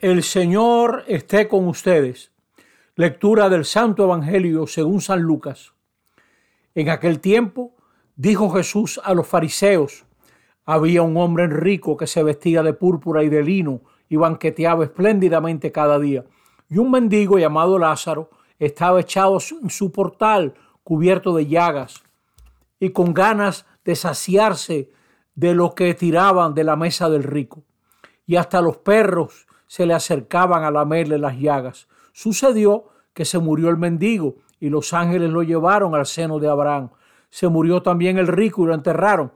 El Señor esté con ustedes. Lectura del Santo Evangelio según San Lucas. En aquel tiempo dijo Jesús a los fariseos, había un hombre rico que se vestía de púrpura y de lino y banqueteaba espléndidamente cada día. Y un mendigo llamado Lázaro estaba echado en su portal, cubierto de llagas, y con ganas de saciarse de lo que tiraban de la mesa del rico. Y hasta los perros se le acercaban a lamerle las llagas. Sucedió que se murió el mendigo y los ángeles lo llevaron al seno de Abraham. Se murió también el rico y lo enterraron.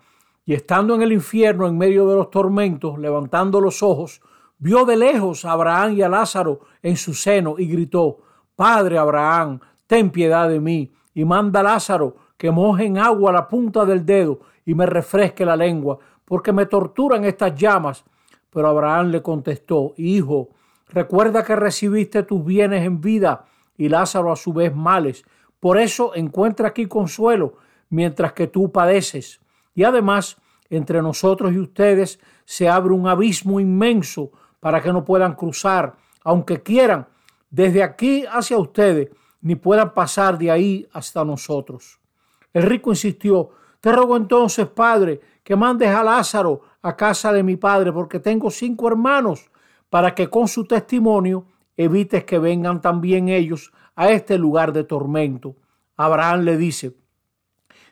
Y estando en el infierno, en medio de los tormentos, levantando los ojos, vio de lejos a Abraham y a Lázaro en su seno y gritó, Padre Abraham, ten piedad de mí y manda a Lázaro que moje en agua la punta del dedo y me refresque la lengua, porque me torturan estas llamas. Pero Abraham le contestó, Hijo, recuerda que recibiste tus bienes en vida y Lázaro a su vez males. Por eso encuentra aquí consuelo mientras que tú padeces. Y además, entre nosotros y ustedes se abre un abismo inmenso para que no puedan cruzar, aunque quieran, desde aquí hacia ustedes, ni puedan pasar de ahí hasta nosotros. El rico insistió, te ruego entonces, Padre, que mandes a Lázaro a casa de mi padre, porque tengo cinco hermanos, para que con su testimonio evites que vengan también ellos a este lugar de tormento. Abraham le dice,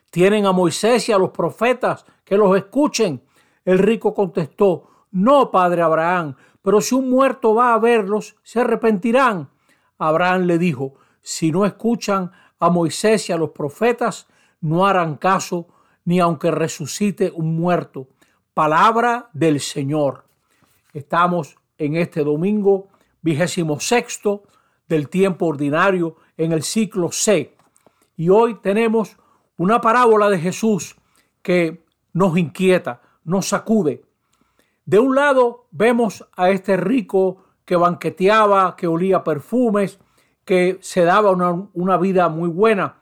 tienen a Moisés y a los profetas que los escuchen. El rico contestó, no, padre Abraham, pero si un muerto va a verlos, se arrepentirán. Abraham le dijo, si no escuchan a Moisés y a los profetas, no harán caso ni aunque resucite un muerto. Palabra del Señor. Estamos en este domingo vigésimo sexto del tiempo ordinario en el ciclo C. Y hoy tenemos una parábola de Jesús que nos inquieta, nos sacude. De un lado vemos a este rico que banqueteaba, que olía perfumes, que se daba una, una vida muy buena,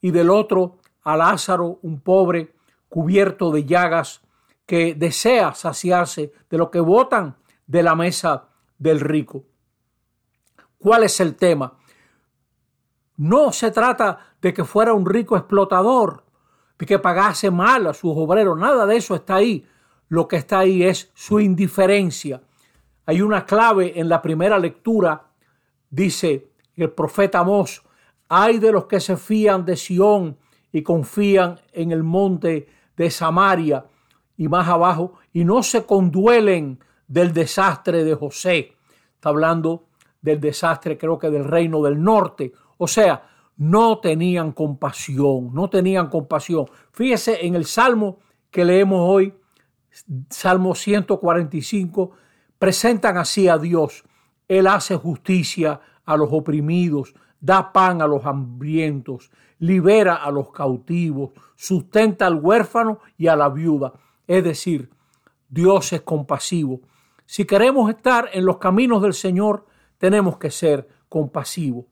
y del otro a Lázaro, un pobre cubierto de llagas, que desea saciarse de lo que botan de la mesa del rico. ¿Cuál es el tema? No se trata de que fuera un rico explotador, de que pagase mal a sus obreros, nada de eso está ahí. Lo que está ahí es su indiferencia. Hay una clave en la primera lectura, dice el profeta Amós, hay de los que se fían de Sión y confían en el monte de Samaria y más abajo y no se conduelen del desastre de José. Está hablando del desastre creo que del reino del norte. O sea, no tenían compasión, no tenían compasión. Fíjese en el salmo que leemos hoy, Salmo 145, presentan así a Dios. Él hace justicia a los oprimidos, da pan a los hambrientos, libera a los cautivos, sustenta al huérfano y a la viuda. Es decir, Dios es compasivo. Si queremos estar en los caminos del Señor, tenemos que ser compasivos.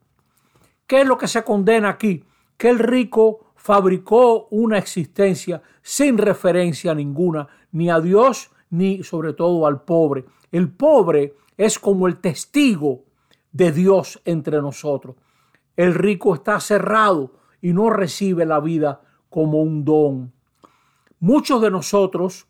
¿Qué es lo que se condena aquí? Que el rico fabricó una existencia sin referencia ninguna, ni a Dios, ni sobre todo al pobre. El pobre es como el testigo de Dios entre nosotros. El rico está cerrado y no recibe la vida como un don. Muchos de nosotros,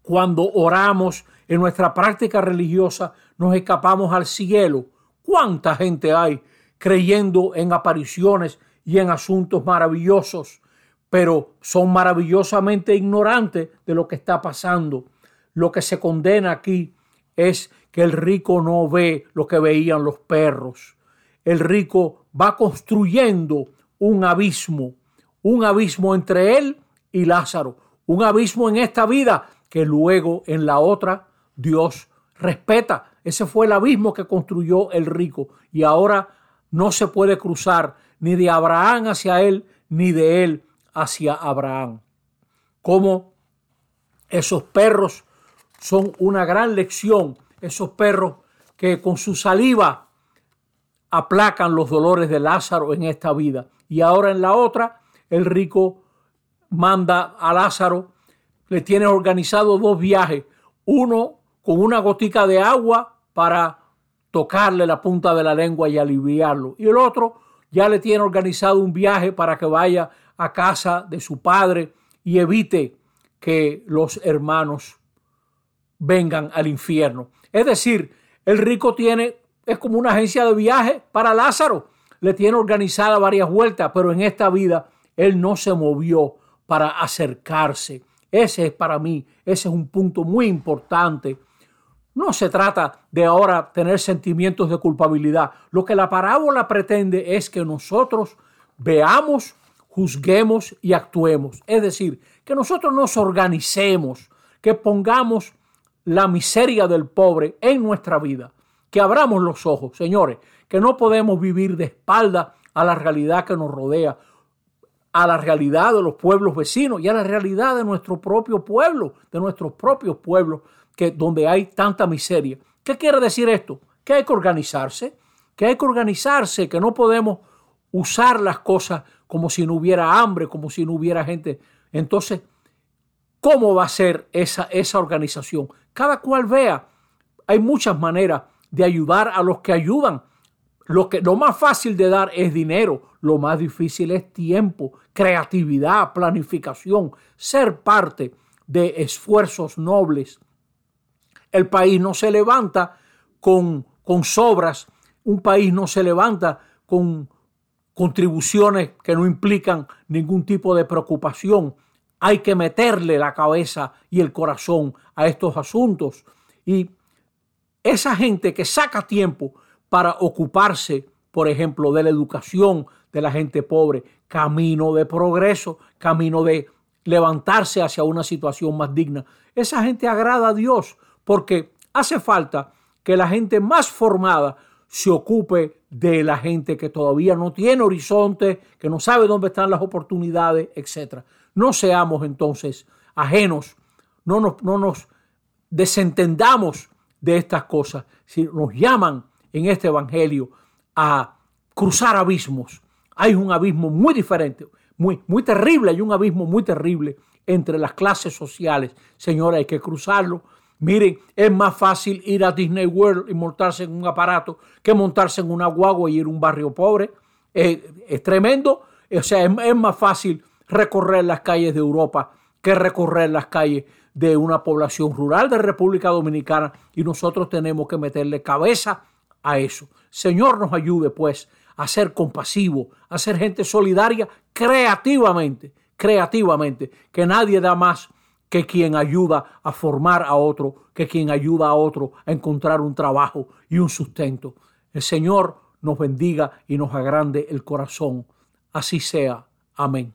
cuando oramos en nuestra práctica religiosa, nos escapamos al cielo. ¿Cuánta gente hay creyendo en apariciones y en asuntos maravillosos, pero son maravillosamente ignorantes de lo que está pasando? Lo que se condena aquí es que el rico no ve lo que veían los perros el rico va construyendo un abismo, un abismo entre él y Lázaro, un abismo en esta vida que luego en la otra Dios respeta. Ese fue el abismo que construyó el rico y ahora no se puede cruzar ni de Abraham hacia él, ni de él hacia Abraham. Como esos perros son una gran lección, esos perros que con su saliva aplacan los dolores de Lázaro en esta vida. Y ahora en la otra, el rico manda a Lázaro, le tiene organizado dos viajes, uno con una gotica de agua para tocarle la punta de la lengua y aliviarlo. Y el otro ya le tiene organizado un viaje para que vaya a casa de su padre y evite que los hermanos vengan al infierno. Es decir, el rico tiene, es como una agencia de viaje para Lázaro. Le tiene organizada varias vueltas, pero en esta vida él no se movió para acercarse. Ese es para mí, ese es un punto muy importante. No se trata de ahora tener sentimientos de culpabilidad. Lo que la parábola pretende es que nosotros veamos, juzguemos y actuemos. Es decir, que nosotros nos organicemos, que pongamos la miseria del pobre en nuestra vida, que abramos los ojos, señores, que no podemos vivir de espalda a la realidad que nos rodea, a la realidad de los pueblos vecinos y a la realidad de nuestro propio pueblo, de nuestros propios pueblos, que donde hay tanta miseria. ¿Qué quiere decir esto? Que hay que organizarse, que hay que organizarse, que no podemos usar las cosas como si no hubiera hambre, como si no hubiera gente. Entonces, ¿cómo va a ser esa, esa organización? Cada cual vea. Hay muchas maneras de ayudar a los que ayudan. Lo, que, lo más fácil de dar es dinero, lo más difícil es tiempo, creatividad, planificación, ser parte de esfuerzos nobles. El país no se levanta con, con sobras, un país no se levanta con contribuciones que no implican ningún tipo de preocupación. Hay que meterle la cabeza y el corazón a estos asuntos. Y esa gente que saca tiempo para ocuparse, por ejemplo, de la educación de la gente pobre, camino de progreso, camino de levantarse hacia una situación más digna. Esa gente agrada a Dios porque hace falta que la gente más formada se ocupe de la gente que todavía no tiene horizonte, que no sabe dónde están las oportunidades, etc. No seamos entonces ajenos, no nos, no nos desentendamos de estas cosas. Si nos llaman en este Evangelio a cruzar abismos, hay un abismo muy diferente, muy, muy terrible, hay un abismo muy terrible entre las clases sociales. Señora, hay que cruzarlo Miren, es más fácil ir a Disney World y montarse en un aparato que montarse en una guagua y ir a un barrio pobre. es tremendo. O sea, es, más fácil recorrer las calles de Europa que recorrer las calles de una población rural de República Dominicana y nosotros tenemos que meterle cabeza a eso. Señor nos ayude pues a ser compasivo, a ser gente solidaria creativamente, creativamente, que nadie da más que quien ayuda a formar a otro, que quien ayuda a otro a encontrar un trabajo y un sustento. El Señor nos bendiga y nos agrande el corazón. Así sea. Amén.